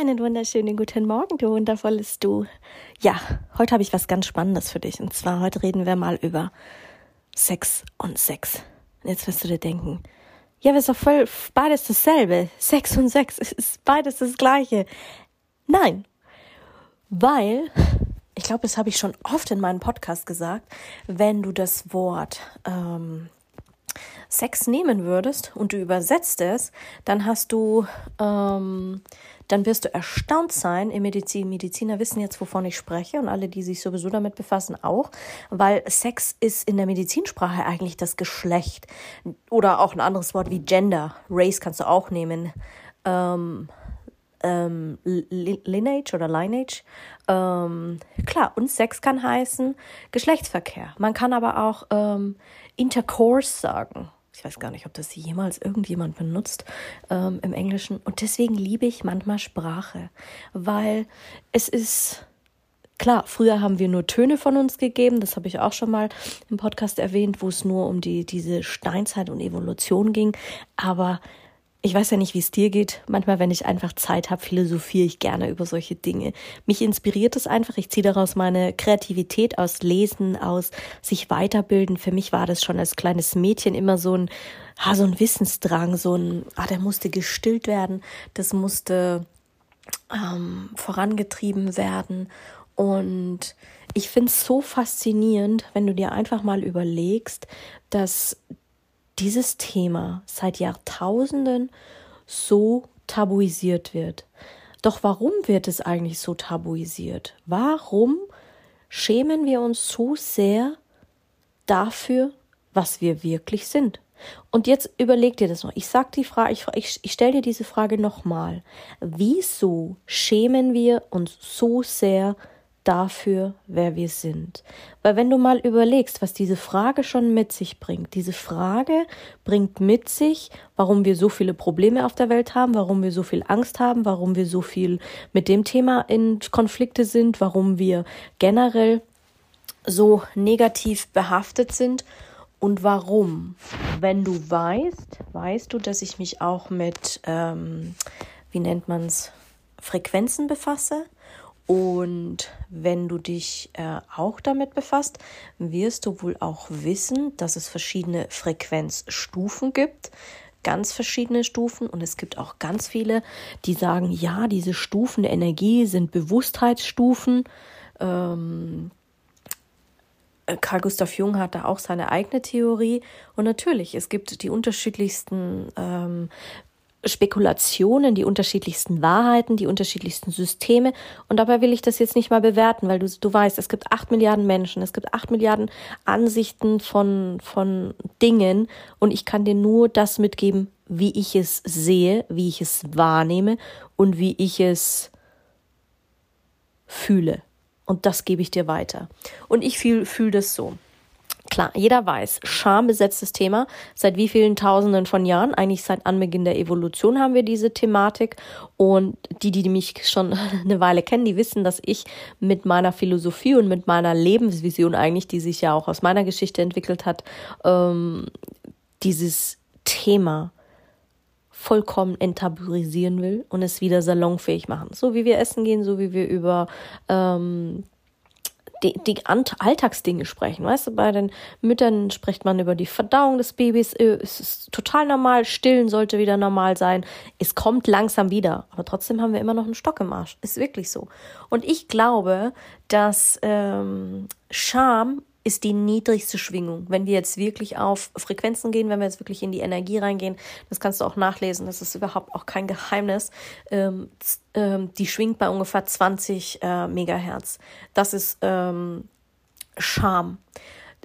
Einen wunderschönen guten Morgen, du wundervolles Du. Ja, heute habe ich was ganz Spannendes für dich. Und zwar heute reden wir mal über Sex und Sex. Und jetzt wirst du dir denken, ja, aber ist doch voll beides dasselbe. Sex und Sex, ist beides das gleiche. Nein, weil, ich glaube, das habe ich schon oft in meinem Podcast gesagt, wenn du das Wort ähm, Sex nehmen würdest und du übersetzt es, dann hast du, ähm, dann wirst du erstaunt sein. Im Medizin, Mediziner wissen jetzt, wovon ich spreche und alle, die sich sowieso damit befassen, auch, weil Sex ist in der Medizinsprache eigentlich das Geschlecht oder auch ein anderes Wort wie Gender. Race kannst du auch nehmen. Ähm, ähm, Lineage oder Lineage. Ähm, klar, und Sex kann heißen Geschlechtsverkehr. Man kann aber auch ähm, Intercourse sagen. Ich weiß gar nicht, ob das jemals irgendjemand benutzt ähm, im Englischen. Und deswegen liebe ich manchmal Sprache, weil es ist Klar, früher haben wir nur Töne von uns gegeben, das habe ich auch schon mal im Podcast erwähnt, wo es nur um die, diese Steinzeit und Evolution ging. Aber ich weiß ja nicht, wie es dir geht. Manchmal, wenn ich einfach Zeit habe, philosophiere ich gerne über solche Dinge. Mich inspiriert es einfach. Ich ziehe daraus meine Kreativität aus Lesen, aus sich weiterbilden. Für mich war das schon als kleines Mädchen immer so ein, ah, so ein Wissensdrang, so ein, ah, der musste gestillt werden, das musste ähm, vorangetrieben werden. Und ich finde es so faszinierend, wenn du dir einfach mal überlegst, dass dieses Thema seit Jahrtausenden so tabuisiert wird. Doch warum wird es eigentlich so tabuisiert? Warum schämen wir uns so sehr dafür, was wir wirklich sind? Und jetzt überleg dir das noch. Ich sag die Frage, ich, ich, ich stelle dir diese Frage nochmal. Wieso schämen wir uns so sehr dafür, wer wir sind. Weil wenn du mal überlegst, was diese Frage schon mit sich bringt, diese Frage bringt mit sich, warum wir so viele Probleme auf der Welt haben, warum wir so viel Angst haben, warum wir so viel mit dem Thema in Konflikte sind, warum wir generell so negativ behaftet sind und warum. Wenn du weißt, weißt du, dass ich mich auch mit, ähm, wie nennt man's, Frequenzen befasse und wenn du dich äh, auch damit befasst, wirst du wohl auch wissen, dass es verschiedene Frequenzstufen gibt. Ganz verschiedene Stufen und es gibt auch ganz viele, die sagen, ja, diese Stufen der Energie sind Bewusstheitsstufen. Ähm, Carl Gustav Jung hat da auch seine eigene Theorie. Und natürlich, es gibt die unterschiedlichsten ähm, Spekulationen, die unterschiedlichsten Wahrheiten, die unterschiedlichsten Systeme. Und dabei will ich das jetzt nicht mal bewerten, weil du, du weißt, es gibt acht Milliarden Menschen, es gibt acht Milliarden Ansichten von, von Dingen und ich kann dir nur das mitgeben, wie ich es sehe, wie ich es wahrnehme und wie ich es fühle. Und das gebe ich dir weiter. Und ich fühle fühl das so. Klar, jeder weiß, schambesetztes Thema. Seit wie vielen Tausenden von Jahren? Eigentlich seit Anbeginn der Evolution haben wir diese Thematik. Und die, die mich schon eine Weile kennen, die wissen, dass ich mit meiner Philosophie und mit meiner Lebensvision eigentlich, die sich ja auch aus meiner Geschichte entwickelt hat, ähm, dieses Thema vollkommen enttabuisieren will und es wieder salonfähig machen. So wie wir essen gehen, so wie wir über ähm, die, die Alltagsdinge sprechen. Weißt du, bei den Müttern spricht man über die Verdauung des Babys. Äh, es ist total normal. Stillen sollte wieder normal sein. Es kommt langsam wieder. Aber trotzdem haben wir immer noch einen Stock im Arsch. Ist wirklich so. Und ich glaube, dass ähm, Scham ist die niedrigste Schwingung. Wenn wir jetzt wirklich auf Frequenzen gehen, wenn wir jetzt wirklich in die Energie reingehen, das kannst du auch nachlesen, das ist überhaupt auch kein Geheimnis, ähm, ähm, die schwingt bei ungefähr 20 äh, Megahertz. Das ist ähm, Scham.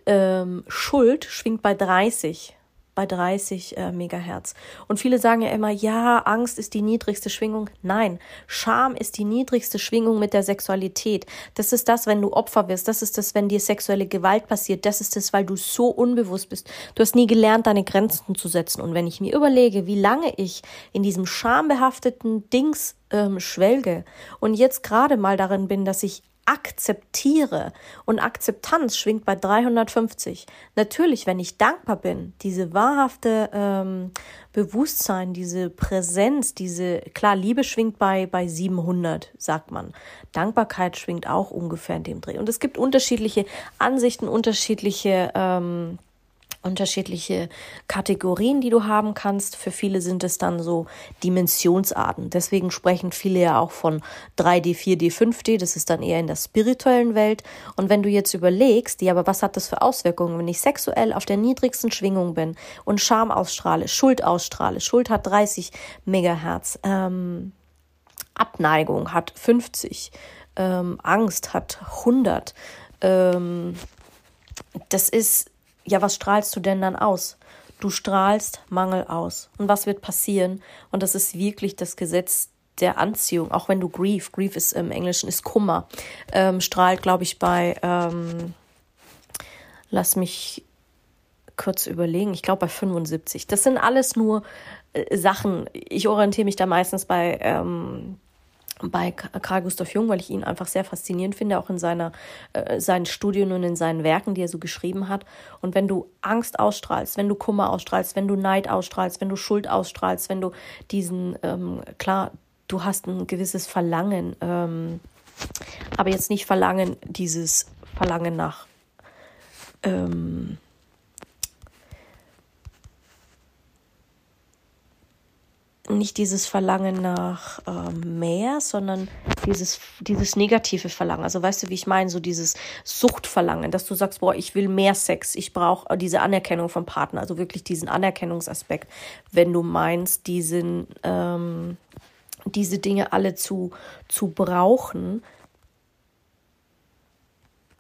Ähm, Schuld schwingt bei 30 bei 30 äh, Megahertz. Und viele sagen ja immer, ja, Angst ist die niedrigste Schwingung. Nein, Scham ist die niedrigste Schwingung mit der Sexualität. Das ist das, wenn du Opfer wirst. Das ist das, wenn dir sexuelle Gewalt passiert. Das ist das, weil du so unbewusst bist. Du hast nie gelernt, deine Grenzen zu setzen. Und wenn ich mir überlege, wie lange ich in diesem schambehafteten Dings ähm, schwelge und jetzt gerade mal darin bin, dass ich akzeptiere und Akzeptanz schwingt bei 350. Natürlich, wenn ich dankbar bin, diese wahrhafte ähm, Bewusstsein, diese Präsenz, diese, klar, Liebe schwingt bei, bei 700, sagt man. Dankbarkeit schwingt auch ungefähr in dem Dreh. Und es gibt unterschiedliche Ansichten, unterschiedliche ähm, unterschiedliche Kategorien, die du haben kannst. Für viele sind es dann so Dimensionsarten. Deswegen sprechen viele ja auch von 3D, 4D, 5D. Das ist dann eher in der spirituellen Welt. Und wenn du jetzt überlegst, ja, aber was hat das für Auswirkungen, wenn ich sexuell auf der niedrigsten Schwingung bin und Scham ausstrahle, Schuld ausstrahle, Schuld hat 30 Megahertz, ähm, Abneigung hat 50, ähm, Angst hat 100, ähm, das ist ja, was strahlst du denn dann aus? Du strahlst Mangel aus. Und was wird passieren? Und das ist wirklich das Gesetz der Anziehung, auch wenn du Grief, Grief ist im Englischen ist Kummer, ähm, strahlt, glaube ich, bei, ähm, lass mich kurz überlegen, ich glaube bei 75. Das sind alles nur äh, Sachen. Ich orientiere mich da meistens bei ähm, bei Karl Gustav Jung, weil ich ihn einfach sehr faszinierend finde, auch in seiner, äh, seinen Studien und in seinen Werken, die er so geschrieben hat. Und wenn du Angst ausstrahlst, wenn du Kummer ausstrahlst, wenn du Neid ausstrahlst, wenn du Schuld ausstrahlst, wenn du diesen, ähm, klar, du hast ein gewisses Verlangen, ähm, aber jetzt nicht Verlangen, dieses Verlangen nach, ähm, nicht dieses Verlangen nach ähm, mehr, sondern dieses, dieses negative Verlangen. Also weißt du, wie ich meine, so dieses Suchtverlangen, dass du sagst, boah, ich will mehr Sex, ich brauche diese Anerkennung vom Partner, also wirklich diesen Anerkennungsaspekt, wenn du meinst, diesen, ähm, diese Dinge alle zu, zu brauchen,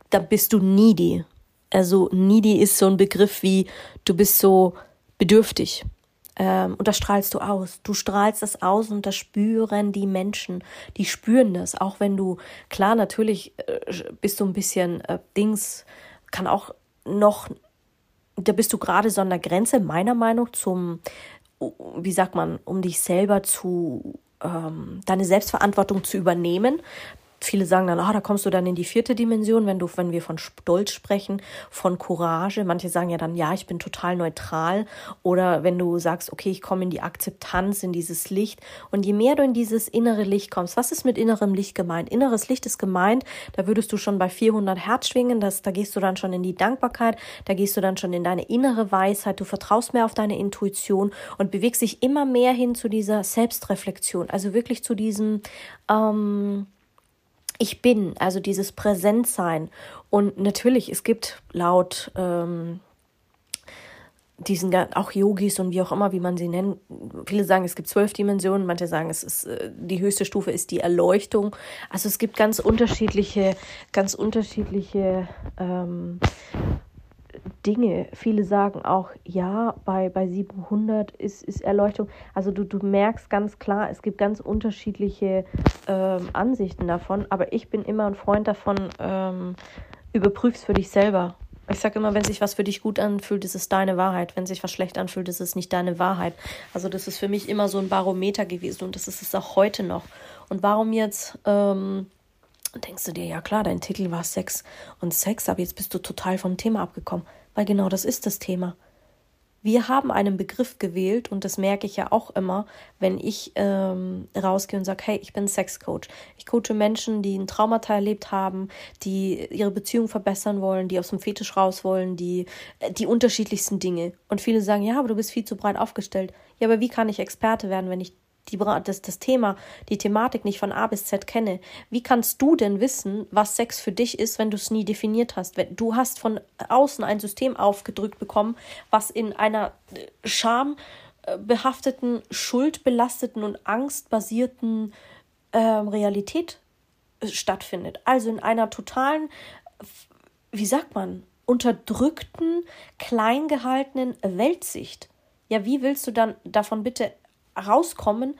dann bist du needy. Also needy ist so ein Begriff wie, du bist so bedürftig ähm, und das strahlst du aus. Du strahlst das aus und das spüren die Menschen. Die spüren das, auch wenn du, klar, natürlich äh, bist du ein bisschen äh, Dings, kann auch noch, da bist du gerade so an der Grenze, meiner Meinung, zum, wie sagt man, um dich selber zu, ähm, deine Selbstverantwortung zu übernehmen. Viele sagen dann, ah, da kommst du dann in die vierte Dimension, wenn du, wenn wir von Stolz sprechen, von Courage. Manche sagen ja dann, ja, ich bin total neutral. Oder wenn du sagst, okay, ich komme in die Akzeptanz, in dieses Licht. Und je mehr du in dieses innere Licht kommst, was ist mit innerem Licht gemeint? Inneres Licht ist gemeint, da würdest du schon bei 400 Hertz schwingen, das, da gehst du dann schon in die Dankbarkeit, da gehst du dann schon in deine innere Weisheit, du vertraust mehr auf deine Intuition und bewegst dich immer mehr hin zu dieser Selbstreflexion, also wirklich zu diesem, ähm, ich bin, also dieses Präsentsein. Und natürlich, es gibt laut ähm, diesen auch Yogis und wie auch immer, wie man sie nennt. Viele sagen, es gibt zwölf Dimensionen, manche sagen, es ist äh, die höchste Stufe ist die Erleuchtung. Also es gibt ganz unterschiedliche, ganz unterschiedliche ähm, Dinge. Viele sagen auch, ja, bei, bei 700 ist, ist Erleuchtung. Also du, du merkst ganz klar, es gibt ganz unterschiedliche ähm, Ansichten davon. Aber ich bin immer ein Freund davon, ähm, überprüf's für dich selber. Ich sage immer, wenn sich was für dich gut anfühlt, ist es deine Wahrheit. Wenn sich was schlecht anfühlt, ist es nicht deine Wahrheit. Also das ist für mich immer so ein Barometer gewesen und das ist es auch heute noch. Und warum jetzt... Ähm, denkst du dir, ja klar, dein Titel war Sex und Sex, aber jetzt bist du total vom Thema abgekommen, weil genau das ist das Thema. Wir haben einen Begriff gewählt und das merke ich ja auch immer, wenn ich ähm, rausgehe und sage, hey, ich bin Sexcoach. Ich coache Menschen, die ein Traumata erlebt haben, die ihre Beziehung verbessern wollen, die aus dem Fetisch raus wollen, die äh, die unterschiedlichsten Dinge. Und viele sagen, ja, aber du bist viel zu breit aufgestellt. Ja, aber wie kann ich Experte werden, wenn ich die, das, das Thema, die Thematik nicht von A bis Z kenne, wie kannst du denn wissen, was Sex für dich ist, wenn du es nie definiert hast? Du hast von außen ein System aufgedrückt bekommen, was in einer äh, schambehafteten, schuldbelasteten und angstbasierten äh, Realität äh, stattfindet. Also in einer totalen, wie sagt man, unterdrückten, klein gehaltenen Weltsicht. Ja, wie willst du dann davon bitte rauskommen?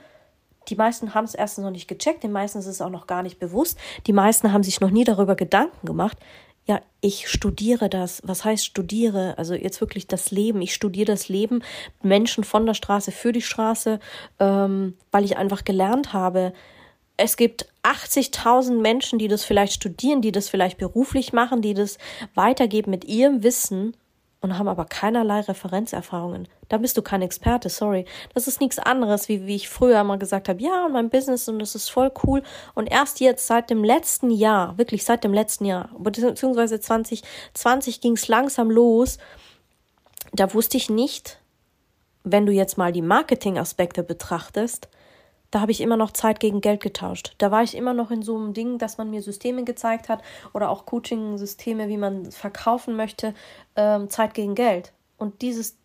Die meisten haben es erstens noch nicht gecheckt, den meisten ist es auch noch gar nicht bewusst, die meisten haben sich noch nie darüber Gedanken gemacht. Ja, ich studiere das. Was heißt studiere? Also jetzt wirklich das Leben. Ich studiere das Leben, Menschen von der Straße für die Straße, ähm, weil ich einfach gelernt habe, es gibt 80.000 Menschen, die das vielleicht studieren, die das vielleicht beruflich machen, die das weitergeben mit ihrem Wissen und haben aber keinerlei Referenzerfahrungen. Da bist du kein Experte, sorry. Das ist nichts anderes, wie, wie ich früher immer gesagt habe, ja, und mein Business und das ist voll cool. Und erst jetzt, seit dem letzten Jahr, wirklich seit dem letzten Jahr, beziehungsweise 2020 ging es langsam los, da wusste ich nicht, wenn du jetzt mal die Marketing-Aspekte betrachtest, da habe ich immer noch Zeit gegen Geld getauscht. Da war ich immer noch in so einem Ding, dass man mir Systeme gezeigt hat oder auch Coaching-Systeme, wie man verkaufen möchte, ähm, Zeit gegen Geld. Und dieses,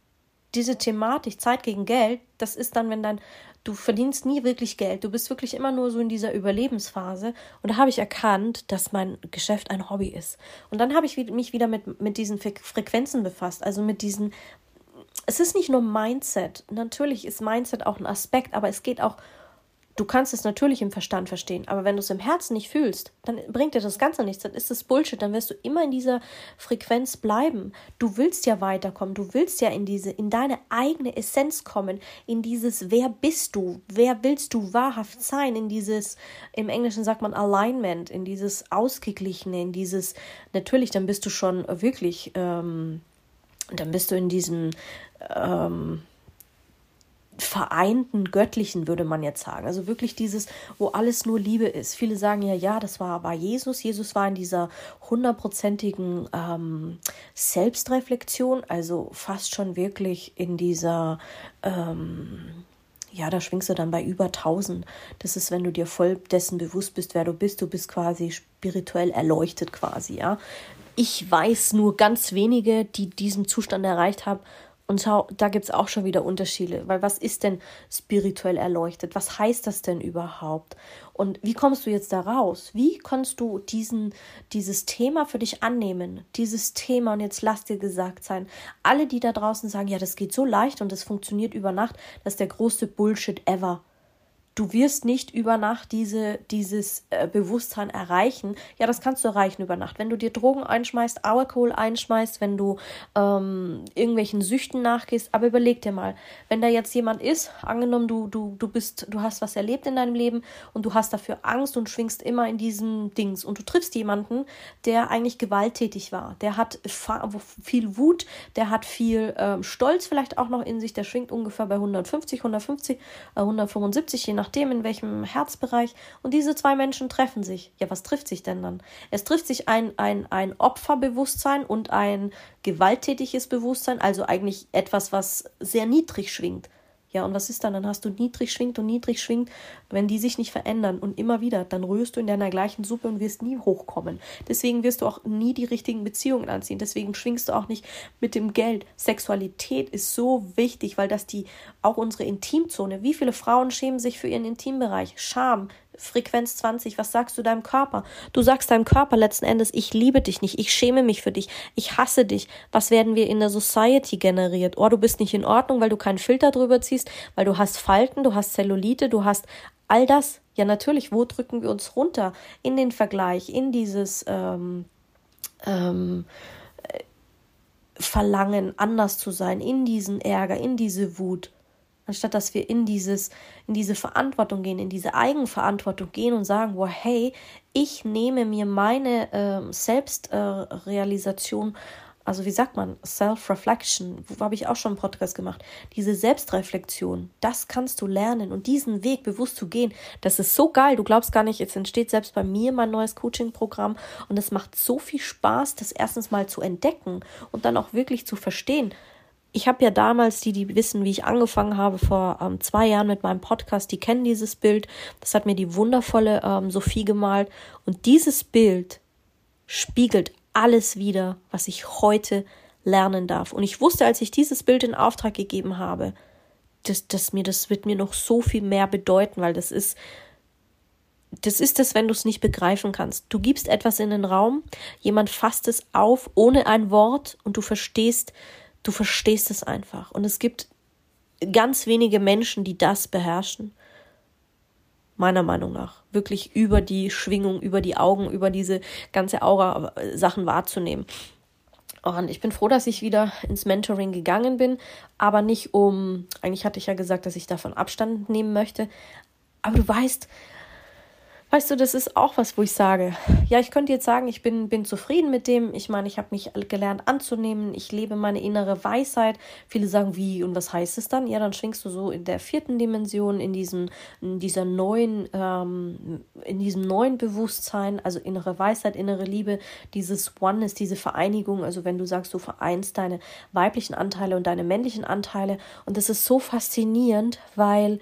diese Thematik, Zeit gegen Geld, das ist dann, wenn dann, du verdienst nie wirklich Geld. Du bist wirklich immer nur so in dieser Überlebensphase. Und da habe ich erkannt, dass mein Geschäft ein Hobby ist. Und dann habe ich mich wieder mit, mit diesen Frequenzen befasst, also mit diesen es ist nicht nur Mindset. Natürlich ist Mindset auch ein Aspekt, aber es geht auch Du kannst es natürlich im Verstand verstehen, aber wenn du es im Herzen nicht fühlst, dann bringt dir das Ganze nichts, dann ist es Bullshit, dann wirst du immer in dieser Frequenz bleiben. Du willst ja weiterkommen, du willst ja in diese, in deine eigene Essenz kommen, in dieses, wer bist du, wer willst du wahrhaft sein, in dieses, im Englischen sagt man Alignment, in dieses Ausgeglichene, in dieses, natürlich, dann bist du schon wirklich, ähm, dann bist du in diesem, ähm, vereinten Göttlichen, würde man jetzt sagen. Also wirklich dieses, wo alles nur Liebe ist. Viele sagen ja, ja, das war, war Jesus. Jesus war in dieser hundertprozentigen ähm, Selbstreflexion, also fast schon wirklich in dieser, ähm, ja, da schwingst du dann bei über 1000. Das ist, wenn du dir voll dessen bewusst bist, wer du bist. Du bist quasi spirituell erleuchtet quasi, ja. Ich weiß nur ganz wenige, die diesen Zustand erreicht haben und schau, da gibt es auch schon wieder Unterschiede, weil was ist denn spirituell erleuchtet? Was heißt das denn überhaupt? Und wie kommst du jetzt da raus? Wie kannst du diesen, dieses Thema für dich annehmen? Dieses Thema, und jetzt lass dir gesagt sein, alle, die da draußen sagen, ja, das geht so leicht und das funktioniert über Nacht, das ist der größte Bullshit ever du wirst nicht über Nacht diese, dieses äh, Bewusstsein erreichen. Ja, das kannst du erreichen über Nacht. Wenn du dir Drogen einschmeißt, Alkohol einschmeißt, wenn du ähm, irgendwelchen Süchten nachgehst, aber überleg dir mal, wenn da jetzt jemand ist, angenommen du, du, du bist, du hast was erlebt in deinem Leben und du hast dafür Angst und schwingst immer in diesen Dings und du triffst jemanden, der eigentlich gewalttätig war, der hat viel Wut, der hat viel ähm, Stolz vielleicht auch noch in sich, der schwingt ungefähr bei 150, 150, äh, 175, je nach nachdem in welchem Herzbereich. Und diese zwei Menschen treffen sich. Ja, was trifft sich denn dann? Es trifft sich ein, ein, ein Opferbewusstsein und ein gewalttätiges Bewusstsein, also eigentlich etwas, was sehr niedrig schwingt. Ja, und was ist dann? Dann hast du niedrig schwingt und niedrig schwingt. Wenn die sich nicht verändern und immer wieder, dann rührst du in deiner gleichen Suppe und wirst nie hochkommen. Deswegen wirst du auch nie die richtigen Beziehungen anziehen. Deswegen schwingst du auch nicht mit dem Geld. Sexualität ist so wichtig, weil das die, auch unsere Intimzone, wie viele Frauen schämen sich für ihren Intimbereich? Scham, Frequenz 20, was sagst du deinem Körper? Du sagst deinem Körper letzten Endes, ich liebe dich nicht, ich schäme mich für dich, ich hasse dich. Was werden wir in der Society generiert? Oh, du bist nicht in Ordnung, weil du keinen Filter drüber ziehst, weil du hast Falten, du hast Zellulite, du hast all das. Ja, natürlich, wo drücken wir uns runter? In den Vergleich, in dieses ähm, ähm, Verlangen, anders zu sein, in diesen Ärger, in diese Wut anstatt dass wir in dieses, in diese Verantwortung gehen, in diese Eigenverantwortung gehen und sagen, wow, hey, ich nehme mir meine äh, Selbstrealisation, äh, also wie sagt man, Self-Reflection, wo habe ich auch schon einen Podcast gemacht, diese Selbstreflexion, das kannst du lernen und diesen Weg bewusst zu gehen, das ist so geil, du glaubst gar nicht, jetzt entsteht selbst bei mir mein neues Coaching-Programm und es macht so viel Spaß, das erstens mal zu entdecken und dann auch wirklich zu verstehen, ich habe ja damals, die, die wissen, wie ich angefangen habe, vor ähm, zwei Jahren mit meinem Podcast, die kennen dieses Bild. Das hat mir die wundervolle ähm, Sophie gemalt. Und dieses Bild spiegelt alles wieder, was ich heute lernen darf. Und ich wusste, als ich dieses Bild in Auftrag gegeben habe, dass, dass mir das wird mir noch so viel mehr bedeuten, weil das ist das ist es, wenn du es nicht begreifen kannst. Du gibst etwas in den Raum, jemand fasst es auf ohne ein Wort und du verstehst, du verstehst es einfach. Und es gibt ganz wenige Menschen, die das beherrschen. Meiner Meinung nach. Wirklich über die Schwingung, über die Augen, über diese ganze Aura äh, Sachen wahrzunehmen. Und ich bin froh, dass ich wieder ins Mentoring gegangen bin, aber nicht um, eigentlich hatte ich ja gesagt, dass ich davon Abstand nehmen möchte. Aber du weißt, Weißt du, das ist auch was, wo ich sage, ja, ich könnte jetzt sagen, ich bin, bin zufrieden mit dem. Ich meine, ich habe mich gelernt anzunehmen. Ich lebe meine innere Weisheit. Viele sagen, wie und was heißt es dann? Ja, dann schwingst du so in der vierten Dimension, in diesem, in dieser neuen, ähm, in diesem neuen Bewusstsein, also innere Weisheit, innere Liebe, dieses Oneness, diese Vereinigung. Also wenn du sagst, du vereinst deine weiblichen Anteile und deine männlichen Anteile. Und das ist so faszinierend, weil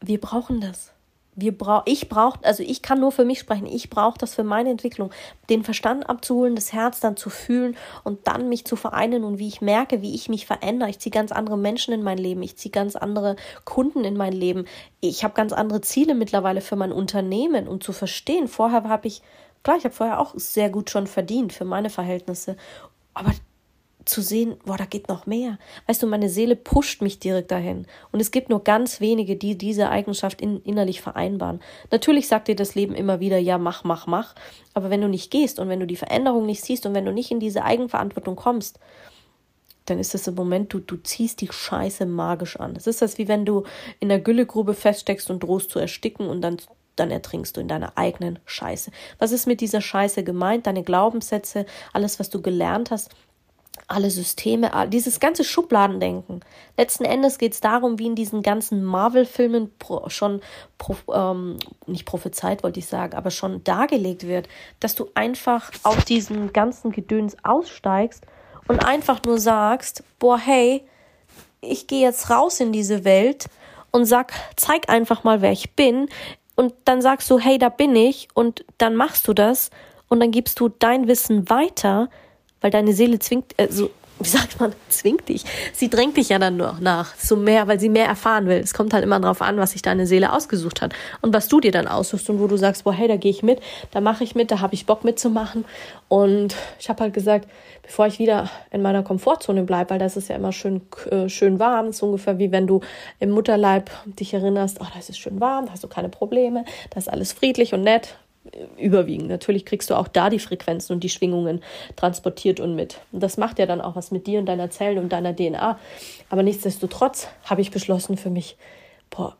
wir brauchen das wir brauch, ich brauche, also ich kann nur für mich sprechen, ich brauche das für meine Entwicklung, den Verstand abzuholen, das Herz dann zu fühlen und dann mich zu vereinen und wie ich merke, wie ich mich verändere. Ich ziehe ganz andere Menschen in mein Leben, ich ziehe ganz andere Kunden in mein Leben. Ich habe ganz andere Ziele mittlerweile für mein Unternehmen und zu verstehen. Vorher habe ich, klar, ich habe vorher auch sehr gut schon verdient für meine Verhältnisse, aber zu sehen, boah, da geht noch mehr. Weißt du, meine Seele pusht mich direkt dahin. Und es gibt nur ganz wenige, die diese Eigenschaft in, innerlich vereinbaren. Natürlich sagt dir das Leben immer wieder, ja, mach, mach, mach. Aber wenn du nicht gehst und wenn du die Veränderung nicht siehst und wenn du nicht in diese Eigenverantwortung kommst, dann ist das im Moment, du, du ziehst die Scheiße magisch an. Es ist das, wie wenn du in der Güllegrube feststeckst und drohst zu ersticken und dann dann ertrinkst du in deiner eigenen Scheiße. Was ist mit dieser Scheiße gemeint? Deine Glaubenssätze, alles, was du gelernt hast, alle Systeme, dieses ganze Schubladendenken. Letzten Endes geht es darum, wie in diesen ganzen Marvel-Filmen schon ähm, nicht prophezeit, wollte ich sagen, aber schon dargelegt wird, dass du einfach aus diesem ganzen Gedöns aussteigst und einfach nur sagst, boah, hey, ich gehe jetzt raus in diese Welt und sag, zeig einfach mal, wer ich bin. Und dann sagst du, hey, da bin ich, und dann machst du das und dann gibst du dein Wissen weiter weil deine Seele zwingt, äh, so, wie sagt man, zwingt dich. Sie drängt dich ja dann noch nach, so mehr, weil sie mehr erfahren will. Es kommt halt immer darauf an, was sich deine Seele ausgesucht hat und was du dir dann aussuchst und wo du sagst, boah, hey, da gehe ich mit, da mache ich mit, da habe ich Bock mitzumachen. Und ich habe halt gesagt, bevor ich wieder in meiner Komfortzone bleibe, weil das ist ja immer schön, äh, schön warm, so ungefähr wie wenn du im Mutterleib dich erinnerst, oh, da ist es schön warm, da hast du keine Probleme, da ist alles friedlich und nett, überwiegen. Natürlich kriegst du auch da die Frequenzen und die Schwingungen transportiert und mit. Und das macht ja dann auch was mit dir und deiner Zellen und deiner DNA. Aber nichtsdestotrotz habe ich beschlossen für mich, boah,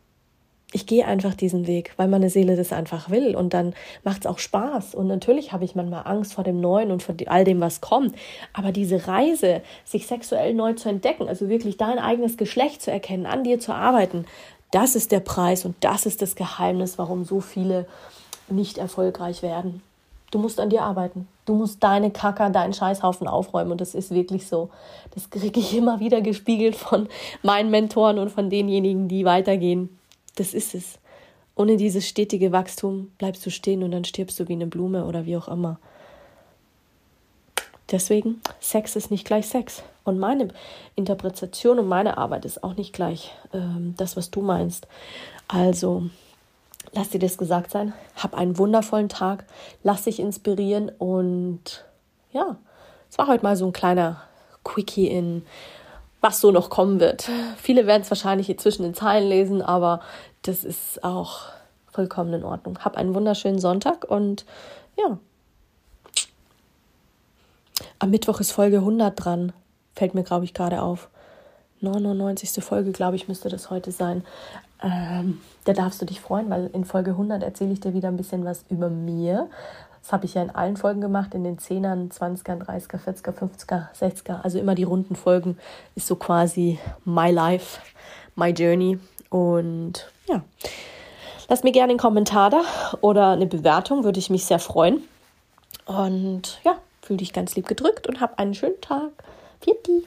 ich gehe einfach diesen Weg, weil meine Seele das einfach will und dann macht es auch Spaß. Und natürlich habe ich manchmal Angst vor dem Neuen und vor all dem, was kommt. Aber diese Reise, sich sexuell neu zu entdecken, also wirklich dein eigenes Geschlecht zu erkennen, an dir zu arbeiten, das ist der Preis und das ist das Geheimnis, warum so viele nicht erfolgreich werden. Du musst an dir arbeiten. Du musst deine Kacker, deinen Scheißhaufen aufräumen. Und das ist wirklich so. Das kriege ich immer wieder gespiegelt von meinen Mentoren und von denjenigen, die weitergehen. Das ist es. Ohne dieses stetige Wachstum bleibst du stehen und dann stirbst du wie eine Blume oder wie auch immer. Deswegen, Sex ist nicht gleich Sex. Und meine Interpretation und meine Arbeit ist auch nicht gleich ähm, das, was du meinst. Also, lass dir das gesagt sein. Hab einen wundervollen Tag. Lass dich inspirieren. Und ja, es war heute mal so ein kleiner Quickie in, was so noch kommen wird. Viele werden es wahrscheinlich hier zwischen den Zeilen lesen, aber das ist auch vollkommen in Ordnung. Hab einen wunderschönen Sonntag und ja. Am Mittwoch ist Folge 100 dran. Fällt mir, glaube ich, gerade auf. 99. Folge, glaube ich, müsste das heute sein. Ähm, da darfst du dich freuen, weil in Folge 100 erzähle ich dir wieder ein bisschen was über mir. Das habe ich ja in allen Folgen gemacht, in den 10ern, 20er, 30er, 40er, 50er, 60er. Also immer die runden Folgen ist so quasi my life, my journey. Und ja, lass mir gerne einen Kommentar da oder eine Bewertung, würde ich mich sehr freuen. Und ja, fühle dich ganz lieb gedrückt und hab einen schönen Tag. Vierte.